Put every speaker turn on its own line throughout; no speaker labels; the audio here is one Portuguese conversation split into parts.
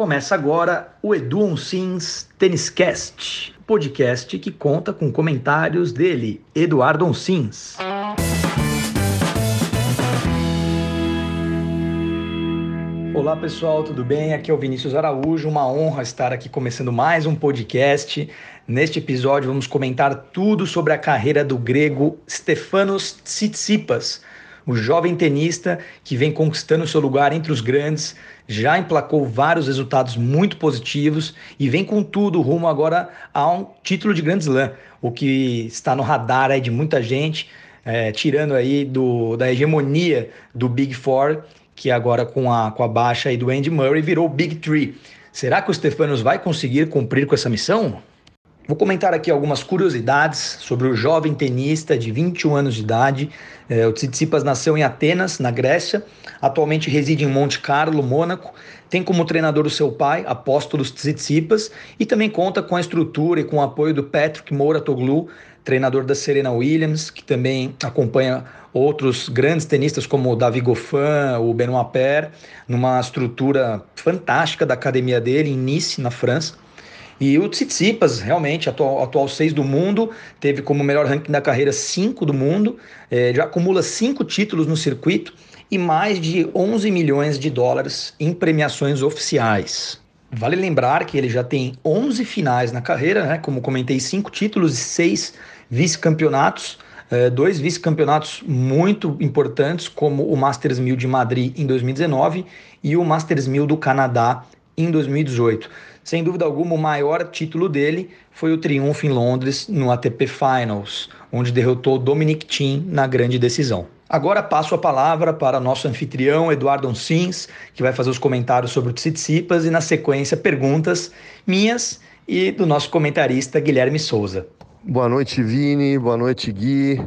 Começa agora o Edu Onsins Cast, podcast que conta com comentários dele, Eduardo Onsins. Olá pessoal, tudo bem? Aqui é o Vinícius Araújo, uma honra estar aqui começando mais um podcast. Neste episódio vamos comentar tudo sobre a carreira do grego Stefanos Tsitsipas, o jovem tenista que vem conquistando seu lugar entre os grandes, já emplacou vários resultados muito positivos e vem com tudo rumo agora a um título de Grand Slam, o que está no radar de muita gente, é, tirando aí do, da hegemonia do Big Four, que agora com a, com a baixa aí do Andy Murray virou Big Three. Será que o Stefanos vai conseguir cumprir com essa missão? Vou comentar aqui algumas curiosidades sobre o jovem tenista de 21 anos de idade. É, o Tsitsipas nasceu em Atenas, na Grécia, atualmente reside em Monte Carlo, Mônaco. Tem como treinador o seu pai, Apóstolos Tsitsipas, e também conta com a estrutura e com o apoio do Patrick Mouratoglou, treinador da Serena Williams, que também acompanha outros grandes tenistas como o Davi Goffin, o Benoit Paire, numa estrutura fantástica da academia dele em Nice, na França. E o Tsitsipas, realmente, atual, atual seis do mundo, teve como melhor ranking da carreira cinco do mundo, é, já acumula cinco títulos no circuito e mais de 11 milhões de dólares em premiações oficiais. Vale lembrar que ele já tem 11 finais na carreira, né? como comentei, cinco títulos e seis vice-campeonatos, é, dois vice-campeonatos muito importantes, como o Masters 1000 de Madrid em 2019 e o Masters 1000 do Canadá em 2018. Sem dúvida alguma, o maior título dele foi o triunfo em Londres no ATP Finals, onde derrotou Dominic Thiem na grande decisão. Agora passo a palavra para nosso anfitrião Eduardo Onsins, que vai fazer os comentários sobre o Tsitsipas e na sequência perguntas minhas e do nosso comentarista Guilherme Souza.
Boa noite, Vini. Boa noite, Gui.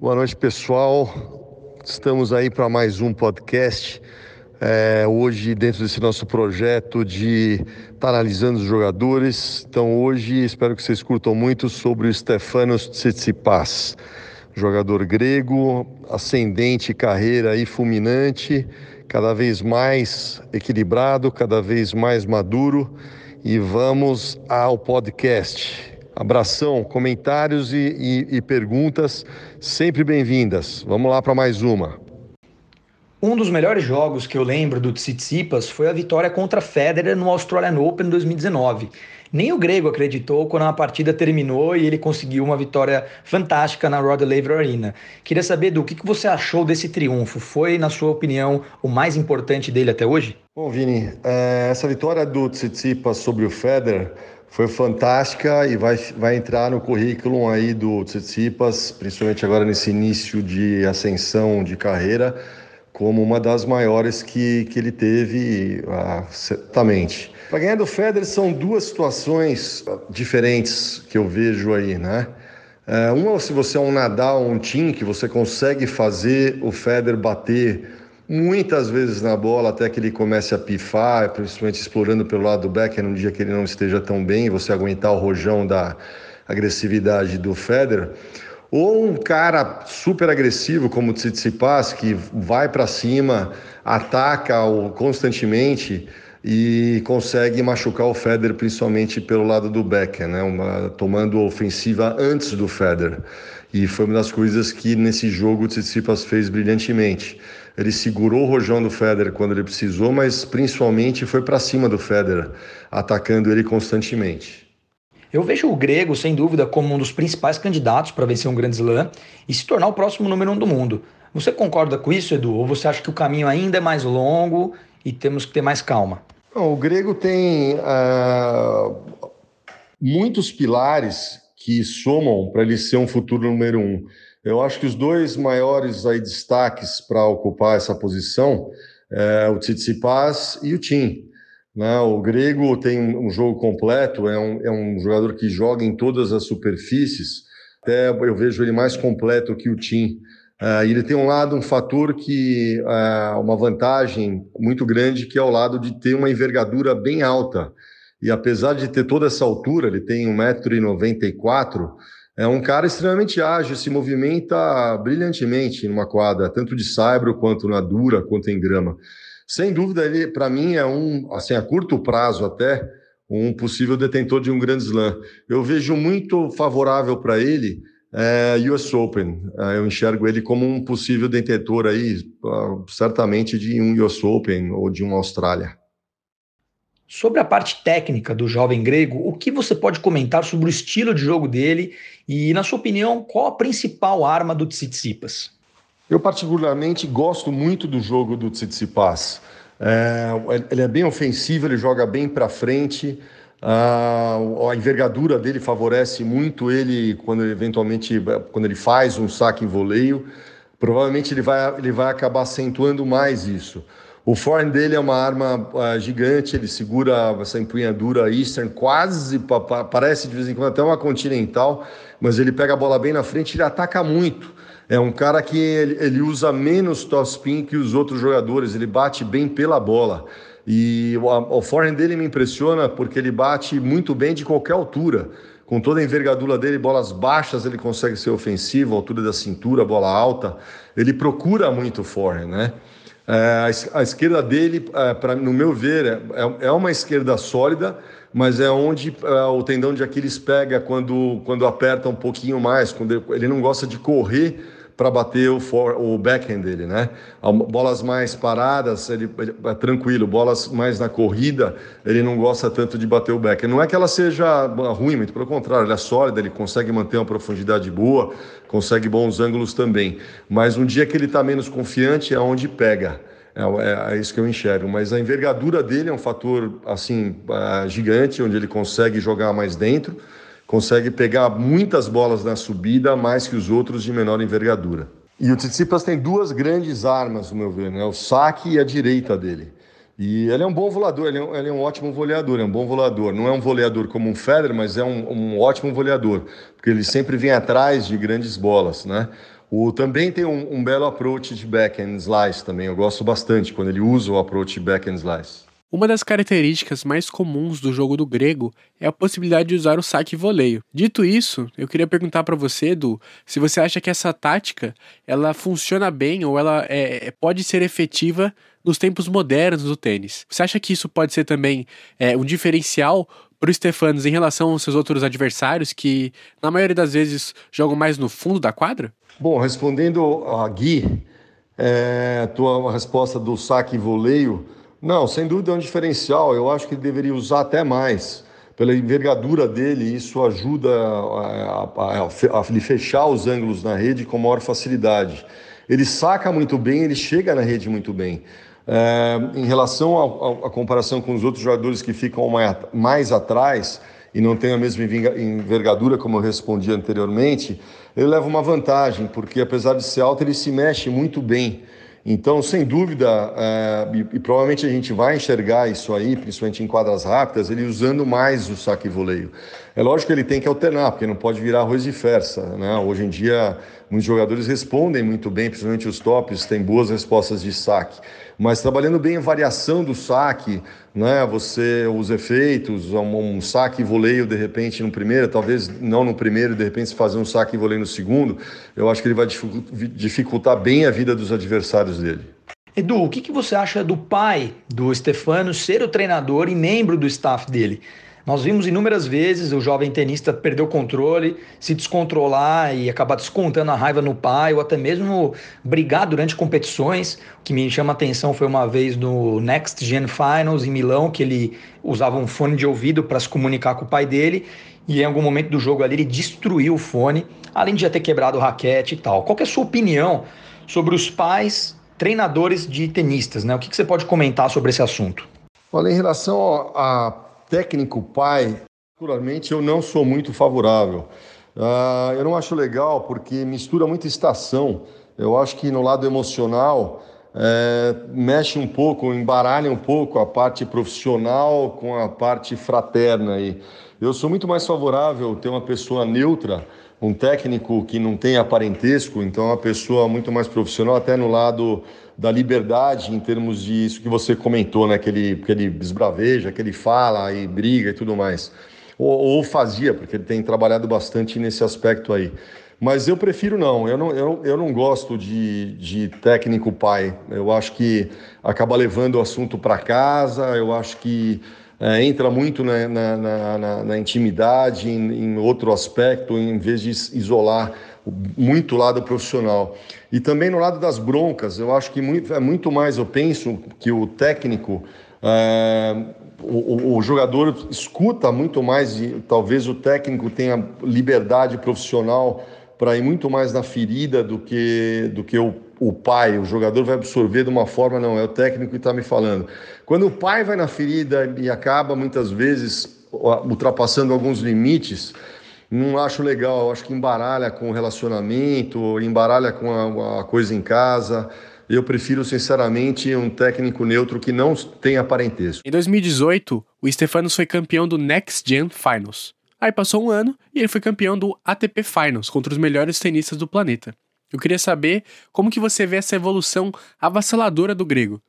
Boa noite, pessoal. Estamos aí para mais um podcast é, hoje dentro desse nosso projeto de estar tá analisando os jogadores. Então hoje espero que vocês curtam muito sobre o Stefanos Tsitsipas, jogador grego, ascendente carreira e fulminante, cada vez mais equilibrado, cada vez mais maduro. E vamos ao podcast. Abração, comentários e, e, e perguntas sempre bem-vindas. Vamos lá para mais uma.
Um dos melhores jogos que eu lembro do Tsitsipas foi a vitória contra Federer no Australian Open 2019. Nem o grego acreditou quando a partida terminou e ele conseguiu uma vitória fantástica na Rod Laver Arena. Queria saber do que, você achou desse triunfo. Foi, na sua opinião, o mais importante dele até hoje?
Bom, Vini, é, essa vitória do Tsitsipas sobre o Federer foi fantástica e vai, vai entrar no currículo aí do Tsitsipas, principalmente agora nesse início de ascensão de carreira como uma das maiores que, que ele teve, ah, certamente. Para ganhar do Federer são duas situações diferentes que eu vejo aí, né? É, uma se você é um Nadal um Tim, que você consegue fazer o Federer bater muitas vezes na bola até que ele comece a pifar, principalmente explorando pelo lado do backhand, um dia que ele não esteja tão bem, você aguentar o rojão da agressividade do Federer. Ou um cara super agressivo como o Tsitsipas, que vai para cima, ataca constantemente e consegue machucar o Federer, principalmente pelo lado do Becker, né? Uma, tomando ofensiva antes do Federer. E foi uma das coisas que nesse jogo o Tsitsipas fez brilhantemente. Ele segurou o rojão do Federer quando ele precisou, mas principalmente foi para cima do Federer, atacando ele constantemente.
Eu vejo o grego, sem dúvida, como um dos principais candidatos para vencer um grande slam e se tornar o próximo número um do mundo. Você concorda com isso, Edu? Ou você acha que o caminho ainda é mais longo e temos que ter mais calma?
O grego tem uh, muitos pilares que somam para ele ser um futuro número um. Eu acho que os dois maiores aí, destaques para ocupar essa posição é o Tsitsipas e o Tim. Né? O Grego tem um jogo completo, é um, é um jogador que joga em todas as superfícies. Até eu vejo ele mais completo que o Tim. Uh, ele tem um lado, um fator que uh, uma vantagem muito grande, que é o lado de ter uma envergadura bem alta. E apesar de ter toda essa altura, ele tem 1,94m, é um cara extremamente ágil, se movimenta brilhantemente numa quadra, tanto de saibro quanto na dura, quanto em grama. Sem dúvida, ele, para mim, é um, assim, a curto prazo até, um possível detentor de um grande slam. Eu vejo muito favorável para ele é, US Open. É, eu enxergo ele como um possível detentor aí, certamente de um US Open ou de uma Austrália.
Sobre a parte técnica do jovem grego, o que você pode comentar sobre o estilo de jogo dele e, na sua opinião, qual a principal arma do Tsitsipas?
Eu particularmente gosto muito do jogo do Tsitsipas. É, ele é bem ofensivo, ele joga bem para frente. a envergadura dele favorece muito ele quando eventualmente quando ele faz um saque em voleio. Provavelmente ele vai, ele vai acabar acentuando mais isso. O forehand dele é uma arma uh, gigante, ele segura essa empunhadura Eastern, quase parece de vez em quando até uma continental, mas ele pega a bola bem na frente e ele ataca muito. É um cara que ele, ele usa menos topspin que os outros jogadores, ele bate bem pela bola. E o, o forehand dele me impressiona porque ele bate muito bem de qualquer altura. Com toda a envergadura dele, bolas baixas ele consegue ser ofensivo, altura da cintura, bola alta. Ele procura muito forehand, né? É, a, esquerda dele, é, pra, no meu ver, é, é, é uma esquerda sólida, mas é onde é, o tendão de Aquiles pega quando, quando aperta um pouquinho mais, quando ele, ele não gosta de correr para bater o, for, o backhand dele, né? Bolas mais paradas, ele, ele, é tranquilo. Bolas mais na corrida, ele não gosta tanto de bater o backhand. Não é que ela seja ruim, muito pelo contrário, ela é sólida, ele consegue manter uma profundidade boa, consegue bons ângulos também. Mas um dia que ele está menos confiante é onde pega. É, é, é, isso que eu enxergo. Mas a envergadura dele é um fator assim uh, gigante, onde ele consegue jogar mais dentro consegue pegar muitas bolas na subida, mais que os outros de menor envergadura. E o Tsitsipas tem duas grandes armas, no meu ver, né? o saque e a direita dele. E ele é um bom volador, ele é um, ele é um ótimo voleador, é um bom volador. Não é um voleador como um Federer, mas é um, um ótimo voleador, porque ele sempre vem atrás de grandes bolas, né? O, também tem um, um belo approach de backhand slice também, eu gosto bastante quando ele usa o approach backhand slice.
Uma das características mais comuns do jogo do grego é a possibilidade de usar o saque e voleio. Dito isso, eu queria perguntar para você, Edu, se você acha que essa tática ela funciona bem ou ela é, é, pode ser efetiva nos tempos modernos do tênis. Você acha que isso pode ser também é, um diferencial para o Stefanos em relação aos seus outros adversários que, na maioria das vezes, jogam mais no fundo da quadra?
Bom, respondendo a Gui, é, tua resposta do saque e voleio não, sem dúvida é um diferencial. Eu acho que ele deveria usar até mais. Pela envergadura dele, isso ajuda a, a fechar os ângulos na rede com maior facilidade. Ele saca muito bem, ele chega na rede muito bem. É, em relação à comparação com os outros jogadores que ficam mais, mais atrás e não têm a mesma envergadura, como eu respondi anteriormente, ele leva uma vantagem, porque apesar de ser alto, ele se mexe muito bem. Então, sem dúvida, é, e, e, provavelmente a gente vai enxergar isso aí, principalmente em quadras rápidas, ele usando mais o saque voleio. É lógico que ele tem que alternar, porque não pode virar arroz de fersa. Né? Hoje em dia, muitos jogadores respondem muito bem, principalmente os tops, têm boas respostas de saque mas trabalhando bem a variação do saque, né? Você os efeitos, um, um saque e voleio de repente no primeiro, talvez não no primeiro, de repente fazer um saque e voleio no segundo, eu acho que ele vai dificultar bem a vida dos adversários dele.
Edu, o que, que você acha do pai do Stefano ser o treinador e membro do staff dele? Nós vimos inúmeras vezes o jovem tenista perder o controle, se descontrolar e acabar descontando a raiva no pai, ou até mesmo brigar durante competições. O que me chama a atenção foi uma vez no Next Gen Finals em Milão, que ele usava um fone de ouvido para se comunicar com o pai dele, e em algum momento do jogo ali ele destruiu o fone, além de já ter quebrado o raquete e tal. Qual é a sua opinião sobre os pais treinadores de tenistas? Né? O que, que você pode comentar sobre esse assunto?
Olha, em relação a técnico pai, particularmente, eu não sou muito favorável. Uh, eu não acho legal porque mistura muita estação. Eu acho que no lado emocional é, mexe um pouco, embaralha um pouco a parte profissional com a parte fraterna. Aí. Eu sou muito mais favorável ter uma pessoa neutra, um técnico que não tenha parentesco, então uma pessoa muito mais profissional, até no lado da liberdade em termos de isso que você comentou, né? Que ele, que ele esbraveja, que ele fala e briga e tudo mais. Ou, ou fazia, porque ele tem trabalhado bastante nesse aspecto aí. Mas eu prefiro não, eu não, eu, eu não gosto de, de técnico pai. Eu acho que acaba levando o assunto para casa, eu acho que é, entra muito na, na, na, na intimidade, em, em, outro aspecto, em vez de isolar muito lado profissional. E também no lado das broncas, eu acho que muito, é muito mais, eu penso que o técnico. É, o, o, jogador escuta muito mais e talvez o técnico tenha liberdade profissional para ir muito mais na ferida do que, do que o, o pai. O jogador vai absorver de uma forma, não, é o técnico que está me falando. Quando o pai vai na ferida e acaba muitas vezes ultrapassando alguns limites, não acho legal. Acho que embaralha com o relacionamento, embaralha com a, a coisa em casa. Eu prefiro, sinceramente, um técnico neutro que não tenha parentesco.
Em 2018, o Stefanos foi campeão do Next Gen Finals. Aí passou um ano e ele foi campeão do ATP Finals contra os melhores tenistas do planeta. Eu queria saber como que você vê essa evolução avassaladora do grego.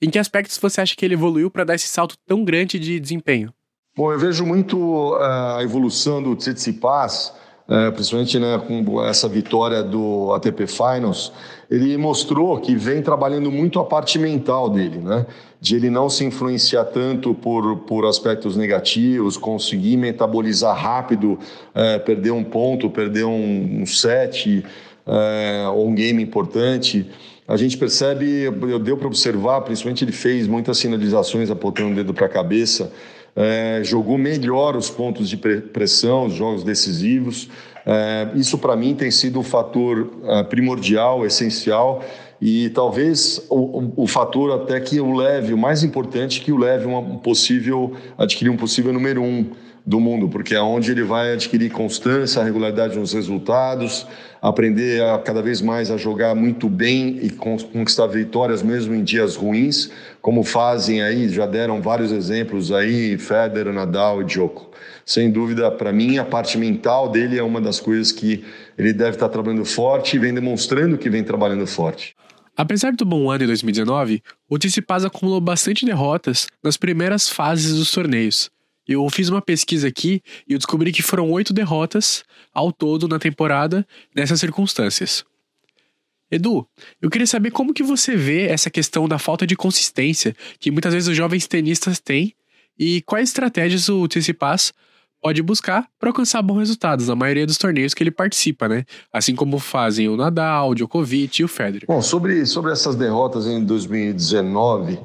Em que aspectos você acha que ele evoluiu para dar esse salto tão grande de desempenho?
Bom, eu vejo muito uh, a evolução do Tsitsipas é, principalmente né, com essa vitória do ATP Finals, ele mostrou que vem trabalhando muito a parte mental dele, né? De ele não se influenciar tanto por, por aspectos negativos, conseguir metabolizar rápido, é, perder um ponto, perder um, um set é, ou um game importante. A gente percebe, deu para observar, principalmente ele fez muitas sinalizações apontando o dedo para a cabeça é, jogou melhor os pontos de pressão, os jogos decisivos. É, isso, para mim, tem sido um fator é, primordial, essencial e talvez o, o, o, fator até que o leve, o mais importante, que o leve um possível, adquirir um possível número um do mundo, porque é onde ele vai adquirir constância, regularidade nos resultados, aprender a cada vez mais a jogar muito bem e conquistar vitórias mesmo em dias ruins, como fazem aí, já deram vários exemplos aí, Federer, Nadal e Djoko. Sem dúvida, para mim, a parte mental dele é uma das coisas que ele deve estar trabalhando forte e vem demonstrando que vem trabalhando forte.
Apesar do bom ano em 2019, o Tsitsipas acumulou bastante derrotas nas primeiras fases dos torneios, eu fiz uma pesquisa aqui e eu descobri que foram oito derrotas ao todo na temporada nessas circunstâncias. Edu, eu queria saber como que você vê essa questão da falta de consistência que muitas vezes os jovens tenistas têm e quais estratégias o Tsitsipas pode buscar para alcançar bons resultados na maioria dos torneios que ele participa, né? Assim como fazem o Nadal, o Djokovic e o Federer.
Bom, sobre, sobre essas derrotas em 2019,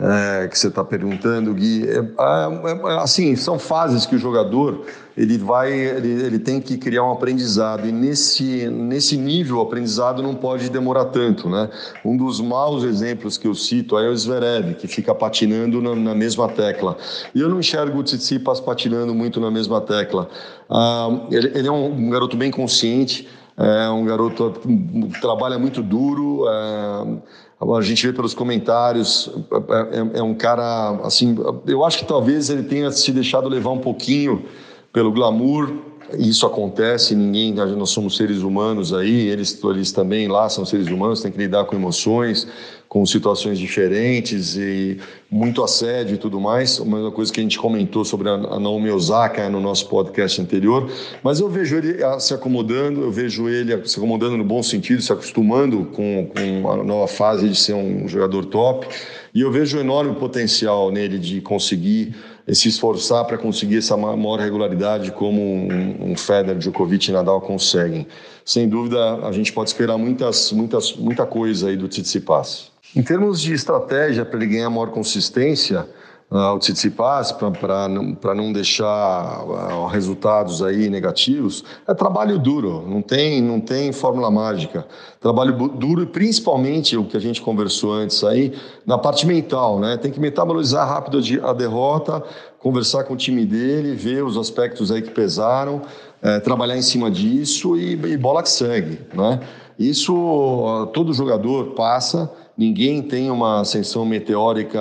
é, que você está perguntando, Gui, é, é, é, assim, são fases que o jogador ele vai, ele, ele, tem que criar um aprendizado e nesse, nesse nível o aprendizado não pode demorar tanto, né? Um dos maus exemplos que eu cito é o Zverev, que fica patinando na, na mesma tecla. E eu não enxergo o Tsitsipas patinando muito na mesma tecla. Ah, ele, ele, é um, um garoto bem consciente, é um garoto que trabalha muito duro, é, a gente vê pelos comentários, é, é, é, um cara, assim, eu acho que talvez ele tenha se deixado levar um pouquinho pelo glamour, isso acontece, ninguém, nós somos seres humanos aí, eles, eles também lá são seres humanos, têm que lidar com emoções, com situações diferentes e muito assédio e tudo mais. Uma coisa que a gente comentou sobre a Naomi Osaka no nosso podcast anterior. Mas eu vejo ele ah, se acomodando, eu vejo ele se acomodando no bom sentido, se acostumando com, com a nova fase de ser um jogador top. E eu vejo um enorme potencial nele de conseguir se esforçar para conseguir essa maior regularidade como um, um Federer, Djokovic e Nadal conseguem. Sem dúvida, a gente pode esperar muitas, muitas, muita coisa aí do Tsitsipas. Em termos de estratégia para ele ganhar maior consistência, uh, o Tsitsipas, para não deixar uh, resultados aí negativos, é trabalho duro, não tem, não tem fórmula mágica. Trabalho duro e principalmente o que a gente conversou antes aí, na parte mental, né? Tem que metabolizar rápido a derrota, conversar com o time dele, ver os aspectos aí que pesaram, é, trabalhar em cima disso e, e bola que segue, né? Isso uh, todo jogador passa, ninguém tem uma ascensão meteórica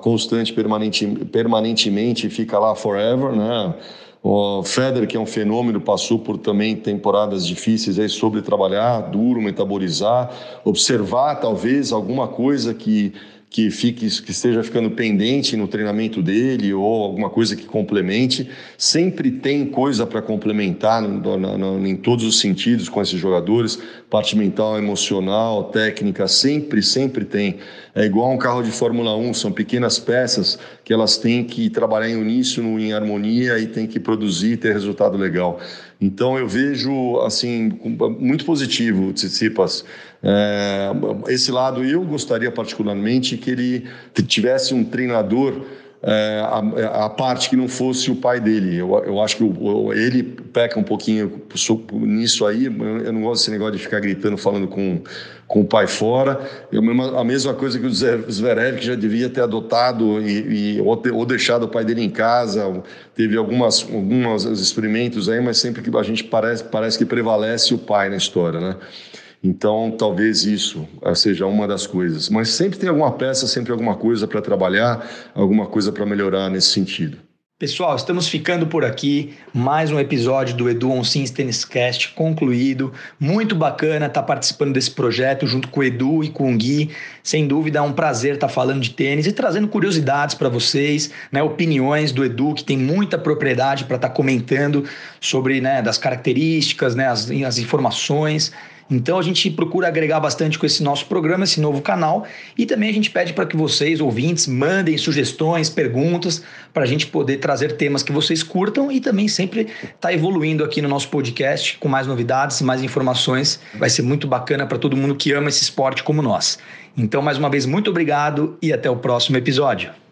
constante permanente, permanentemente fica lá forever, né? O Federer, que é um fenômeno, passou por também temporadas difíceis aí sobre trabalhar, duro, metabolizar, observar talvez alguma coisa que, que fique que esteja ficando pendente no treinamento dele ou alguma coisa que complemente. Sempre tem coisa para complementar no, no, no, em todos os sentidos com esses jogadores, parte mental, emocional, técnica, sempre, sempre tem. É igual um carro de Fórmula 1, são pequenas peças que elas têm que trabalhar em uníssono, em harmonia e tem que produzir e ter resultado legal. Então eu vejo assim muito positivo o Tsitsipas. É, esse lado eu gostaria particularmente que ele tivesse um treinador é, a, a, parte que não fosse o pai dele. Eu, eu acho que o, ele peca um pouquinho nisso aí. Eu não gosto desse negócio de ficar gritando, falando com, com o pai fora. Eu, a mesma coisa que o Zverev, que já devia ter adotado e, e ou, ou, deixado o pai dele em casa. Teve algumas, alguns experimentos aí, mas sempre que a gente parece, parece que prevalece o pai na história, né? Então, talvez isso eh, seja uma das coisas. Mas sempre tem alguma peça, sempre alguma coisa para trabalhar, alguma coisa para melhorar nesse sentido.
Pessoal, estamos ficando por aqui. Mais um episódio do Edu On Sims Tennis Cast concluído. Muito bacana estar tá participando desse projeto junto com o Edu e com o Gui. Sem dúvida é um prazer estar tá falando de tênis e trazendo curiosidades para vocês, né, opiniões do Edu, que tem muita propriedade para estar tá comentando sobre né, das características, né, as, as informações. Então a gente procura agregar bastante com esse nosso programa, esse novo canal, e também a gente pede para que vocês, ouvintes, mandem sugestões, perguntas, para a gente poder trazer temas que vocês curtam e também sempre estar tá evoluindo aqui no nosso podcast com mais novidades, mais informações. Vai ser muito bacana para todo mundo que ama esse esporte como nós. Então, mais uma vez, muito obrigado e até o próximo episódio.